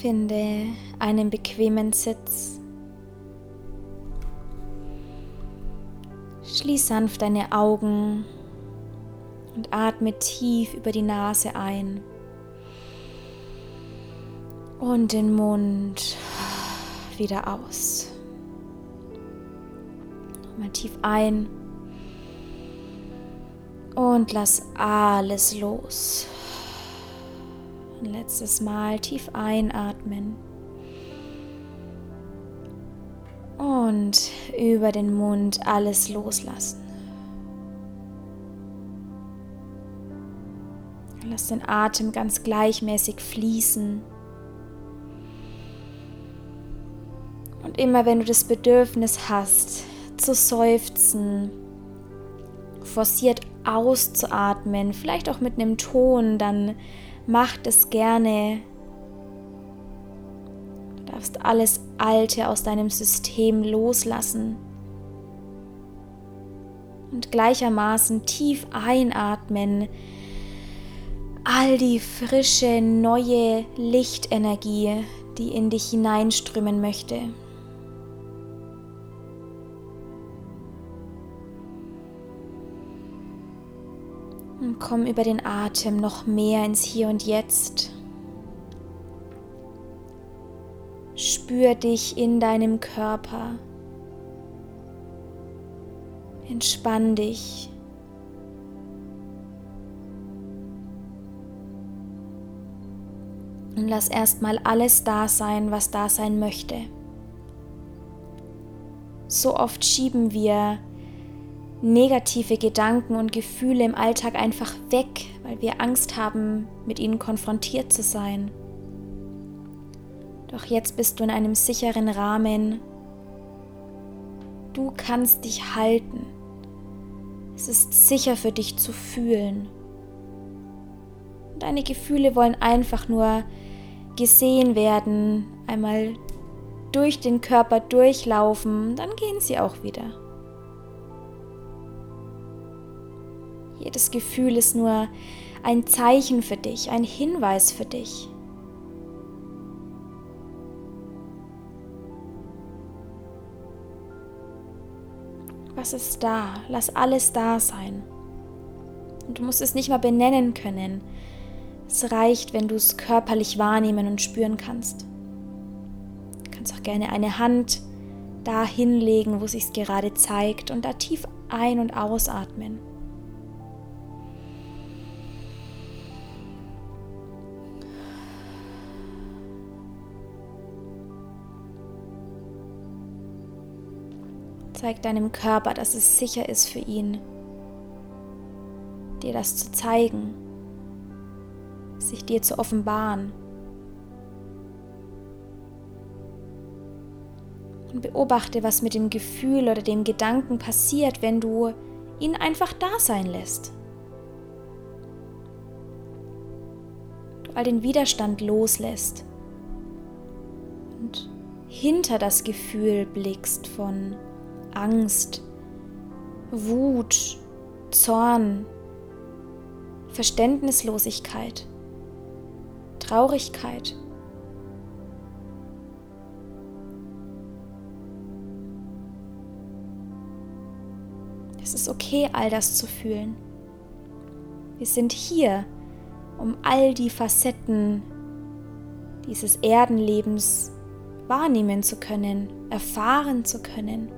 Finde einen bequemen Sitz. Schließ sanft deine Augen und atme tief über die Nase ein und den Mund wieder aus. Mal tief ein und lass alles los. Ein letztes Mal tief einatmen. Und über den Mund alles loslassen. Lass den Atem ganz gleichmäßig fließen. Und immer wenn du das Bedürfnis hast, zu seufzen, forciert auszuatmen, vielleicht auch mit einem Ton, dann mach das gerne. Du darfst alles Alte aus deinem System loslassen. Und gleichermaßen tief einatmen, all die frische, neue Lichtenergie, die in dich hineinströmen möchte. Und komm über den Atem noch mehr ins Hier und Jetzt. Spür dich in deinem Körper. Entspann dich. Und lass erstmal alles da sein, was da sein möchte. So oft schieben wir negative Gedanken und Gefühle im Alltag einfach weg, weil wir Angst haben, mit ihnen konfrontiert zu sein. Doch jetzt bist du in einem sicheren Rahmen. Du kannst dich halten. Es ist sicher für dich zu fühlen. Deine Gefühle wollen einfach nur gesehen werden, einmal durch den Körper durchlaufen, dann gehen sie auch wieder. Jedes Gefühl ist nur ein Zeichen für dich, ein Hinweis für dich. Was ist da? Lass alles da sein. Und du musst es nicht mal benennen können. Es reicht, wenn du es körperlich wahrnehmen und spüren kannst. Du kannst auch gerne eine Hand da hinlegen, wo es sich gerade zeigt und da tief ein- und ausatmen. Zeig deinem Körper, dass es sicher ist für ihn, dir das zu zeigen, sich dir zu offenbaren. Und beobachte, was mit dem Gefühl oder dem Gedanken passiert, wenn du ihn einfach da sein lässt. Du all den Widerstand loslässt und hinter das Gefühl blickst von Angst, Wut, Zorn, Verständnislosigkeit, Traurigkeit. Es ist okay, all das zu fühlen. Wir sind hier, um all die Facetten dieses Erdenlebens wahrnehmen zu können, erfahren zu können.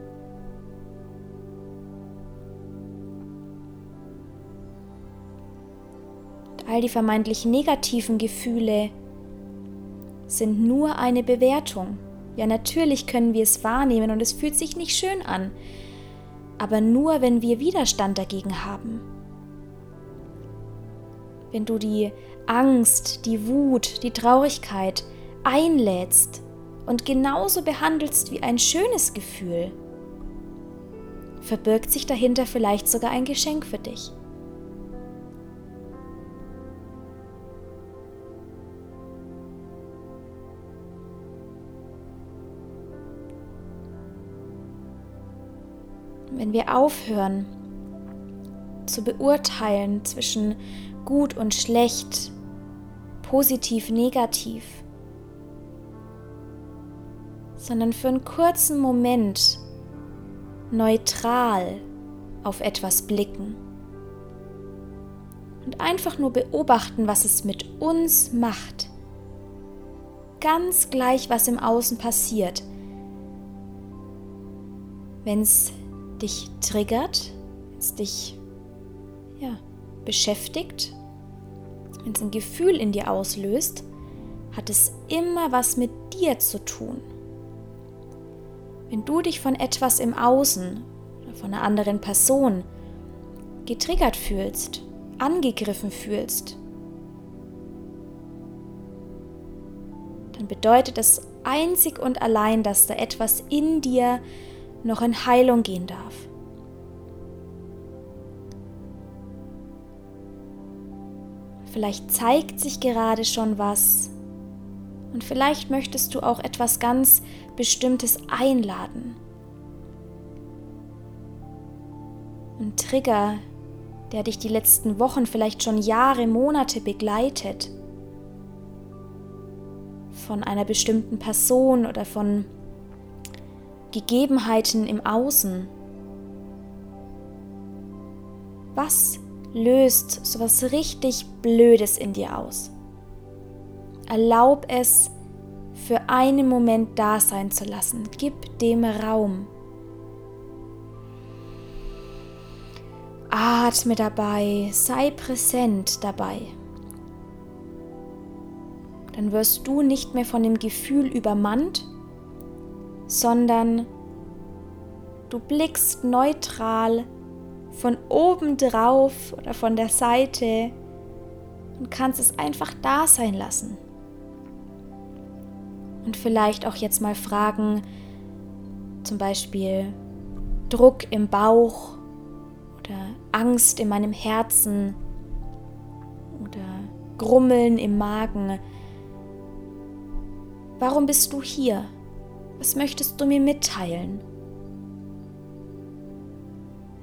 All die vermeintlich negativen Gefühle sind nur eine Bewertung. Ja, natürlich können wir es wahrnehmen und es fühlt sich nicht schön an, aber nur wenn wir Widerstand dagegen haben. Wenn du die Angst, die Wut, die Traurigkeit einlädst und genauso behandelst wie ein schönes Gefühl, verbirgt sich dahinter vielleicht sogar ein Geschenk für dich. Wenn wir aufhören zu beurteilen zwischen gut und schlecht, positiv, negativ, sondern für einen kurzen Moment neutral auf etwas blicken und einfach nur beobachten, was es mit uns macht. Ganz gleich, was im Außen passiert. Wenn es dich triggert, wenn es dich ja, beschäftigt, wenn es ein Gefühl in dir auslöst, hat es immer was mit dir zu tun. Wenn du dich von etwas im Außen oder von einer anderen Person getriggert fühlst, angegriffen fühlst, dann bedeutet es einzig und allein, dass da etwas in dir noch in Heilung gehen darf. Vielleicht zeigt sich gerade schon was und vielleicht möchtest du auch etwas ganz Bestimmtes einladen. Ein Trigger, der dich die letzten Wochen, vielleicht schon Jahre, Monate begleitet. Von einer bestimmten Person oder von Gegebenheiten im Außen. Was löst sowas richtig Blödes in dir aus? Erlaub es, für einen Moment da sein zu lassen. Gib dem Raum. Atme dabei, sei präsent dabei. Dann wirst du nicht mehr von dem Gefühl übermannt, sondern du blickst neutral von oben drauf oder von der Seite und kannst es einfach da sein lassen. Und vielleicht auch jetzt mal fragen, zum Beispiel Druck im Bauch oder Angst in meinem Herzen oder Grummeln im Magen. Warum bist du hier? Was möchtest du mir mitteilen?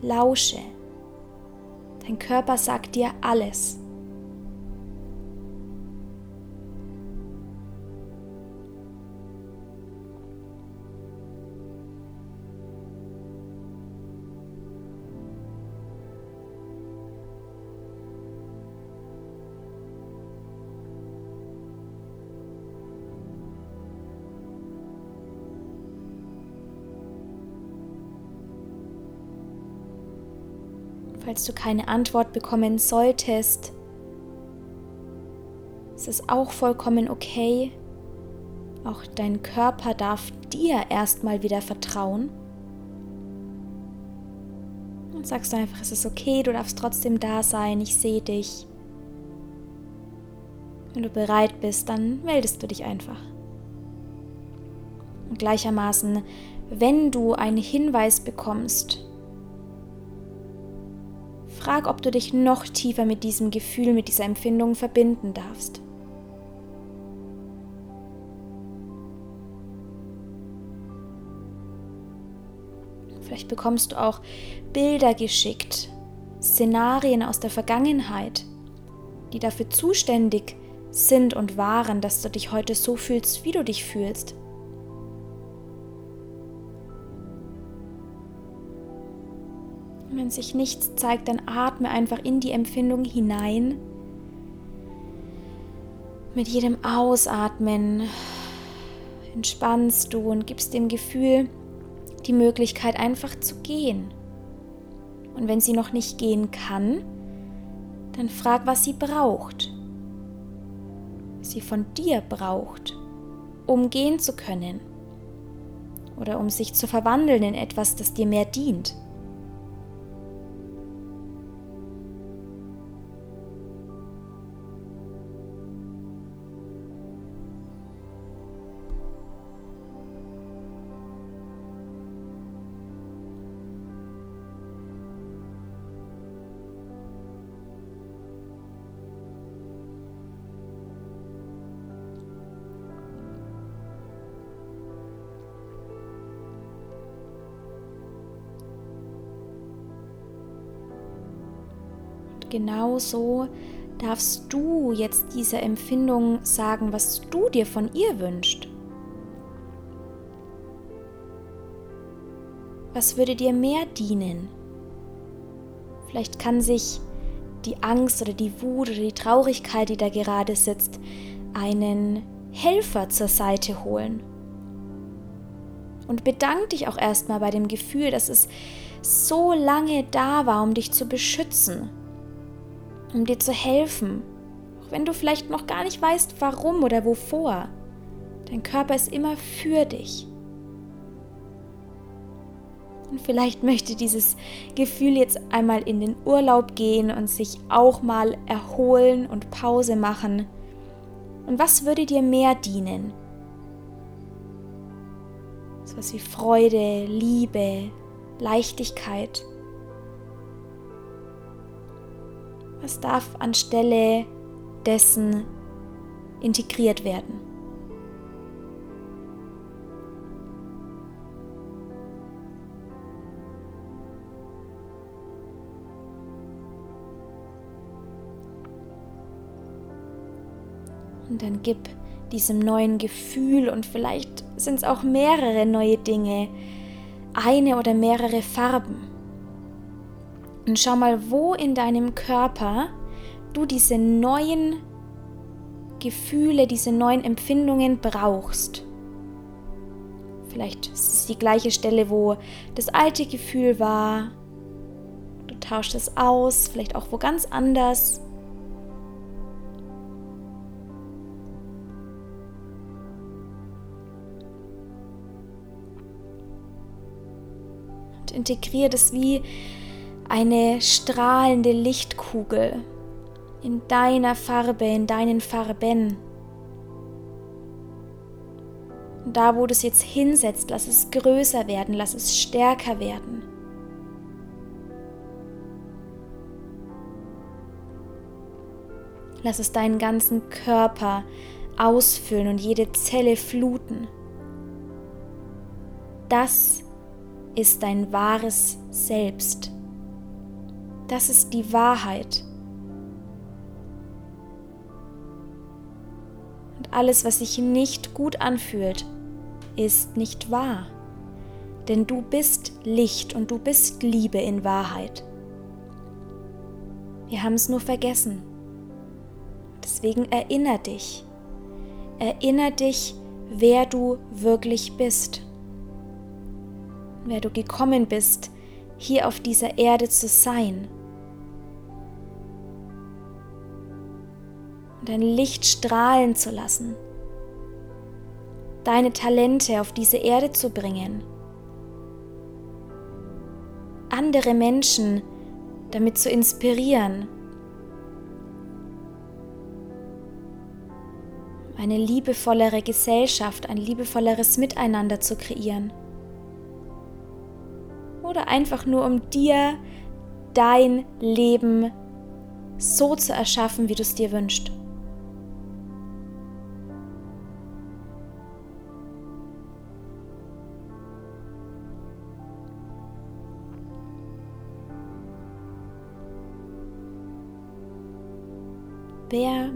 Lausche. Dein Körper sagt dir alles. Falls du keine Antwort bekommen solltest, ist es auch vollkommen okay. Auch dein Körper darf dir erstmal wieder vertrauen. Und sagst du einfach, es ist okay, du darfst trotzdem da sein, ich sehe dich. Wenn du bereit bist, dann meldest du dich einfach. Und gleichermaßen, wenn du einen Hinweis bekommst, Frag, ob du dich noch tiefer mit diesem Gefühl, mit dieser Empfindung verbinden darfst. Vielleicht bekommst du auch Bilder geschickt, Szenarien aus der Vergangenheit, die dafür zuständig sind und waren, dass du dich heute so fühlst, wie du dich fühlst. Wenn sich nichts zeigt, dann atme einfach in die Empfindung hinein. Mit jedem Ausatmen entspannst du und gibst dem Gefühl die Möglichkeit einfach zu gehen. Und wenn sie noch nicht gehen kann, dann frag, was sie braucht. Was sie von dir braucht, um gehen zu können. Oder um sich zu verwandeln in etwas, das dir mehr dient. Genau so darfst du jetzt dieser Empfindung sagen, was du dir von ihr wünschst. Was würde dir mehr dienen? Vielleicht kann sich die Angst oder die Wut oder die Traurigkeit, die da gerade sitzt, einen Helfer zur Seite holen. Und bedank dich auch erstmal bei dem Gefühl, dass es so lange da war, um dich zu beschützen, um dir zu helfen, auch wenn du vielleicht noch gar nicht weißt, warum oder wovor. Dein Körper ist immer für dich. Und vielleicht möchte dieses Gefühl jetzt einmal in den Urlaub gehen und sich auch mal erholen und Pause machen. Und was würde dir mehr dienen? So was wie Freude, Liebe, Leichtigkeit. Was darf anstelle dessen integriert werden? Und dann gib diesem neuen Gefühl und vielleicht sind es auch mehrere neue Dinge, eine oder mehrere Farben. Und schau mal, wo in deinem Körper du diese neuen Gefühle, diese neuen Empfindungen brauchst. Vielleicht ist es die gleiche Stelle, wo das alte Gefühl war. Du tauschst es aus, vielleicht auch wo ganz anders. integriert es wie eine strahlende Lichtkugel in deiner Farbe, in deinen Farben. Da, wo du es jetzt hinsetzt, lass es größer werden, lass es stärker werden. Lass es deinen ganzen Körper ausfüllen und jede Zelle fluten. Das ist dein wahres Selbst. Das ist die Wahrheit. Und alles, was sich nicht gut anfühlt, ist nicht wahr. Denn du bist Licht und du bist Liebe in Wahrheit. Wir haben es nur vergessen. Deswegen erinner dich. Erinner dich, wer du wirklich bist wer du gekommen bist, hier auf dieser Erde zu sein. Dein Licht strahlen zu lassen. Deine Talente auf diese Erde zu bringen. Andere Menschen damit zu inspirieren. Eine liebevollere Gesellschaft, ein liebevolleres Miteinander zu kreieren oder einfach nur um dir dein Leben so zu erschaffen, wie du es dir wünschst.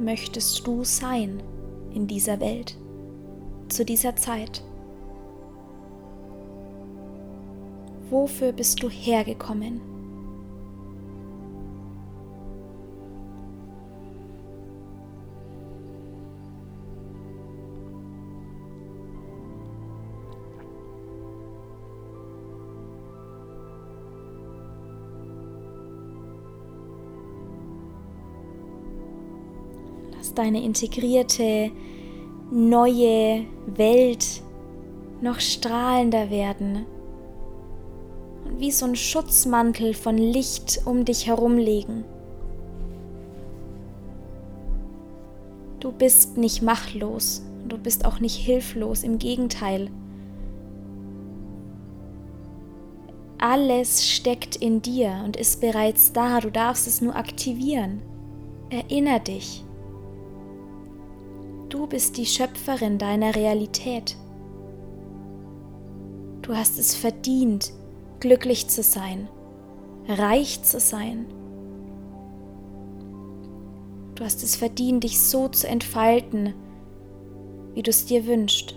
Möchtest du sein in dieser Welt, zu dieser Zeit? Wofür bist du hergekommen? Deine integrierte neue Welt noch strahlender werden wie so ein Schutzmantel von Licht um dich herum legen. Du bist nicht machtlos, du bist auch nicht hilflos, im Gegenteil. Alles steckt in dir und ist bereits da, du darfst es nur aktivieren. Erinner dich. Du bist die Schöpferin deiner Realität. Du hast es verdient, glücklich zu sein, reich zu sein. Du hast es verdient, dich so zu entfalten, wie du es dir wünschst.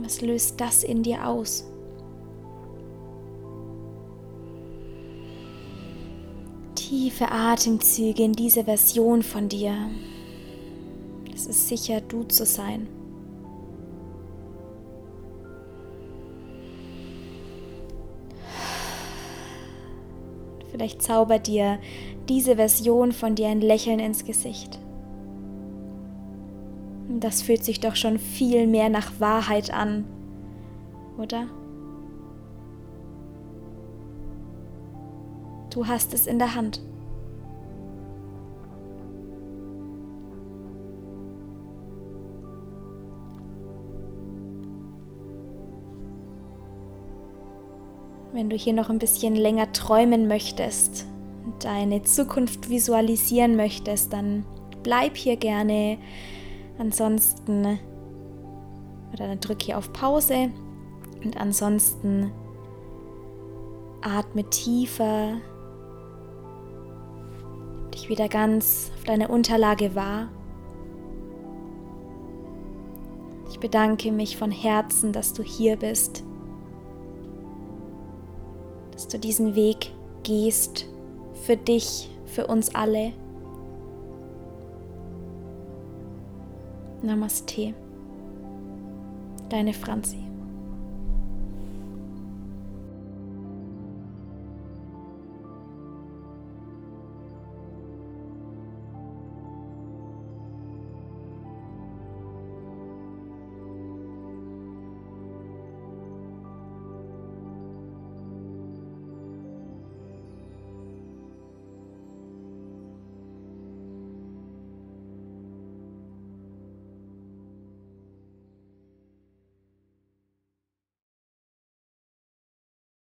Was löst das in dir aus? Tiefe Atemzüge in diese Version von dir. Es ist sicher, du zu sein. Vielleicht zaubert dir diese Version von dir ein Lächeln ins Gesicht. Das fühlt sich doch schon viel mehr nach Wahrheit an, oder? Du hast es in der Hand. Wenn du hier noch ein bisschen länger träumen möchtest deine Zukunft visualisieren möchtest, dann bleib hier gerne. Ansonsten, oder dann drück hier auf Pause und ansonsten atme tiefer dich wieder ganz auf deine Unterlage wahr. Ich bedanke mich von Herzen, dass du hier bist dass du diesen Weg gehst für dich, für uns alle. Namaste. Deine Franzi.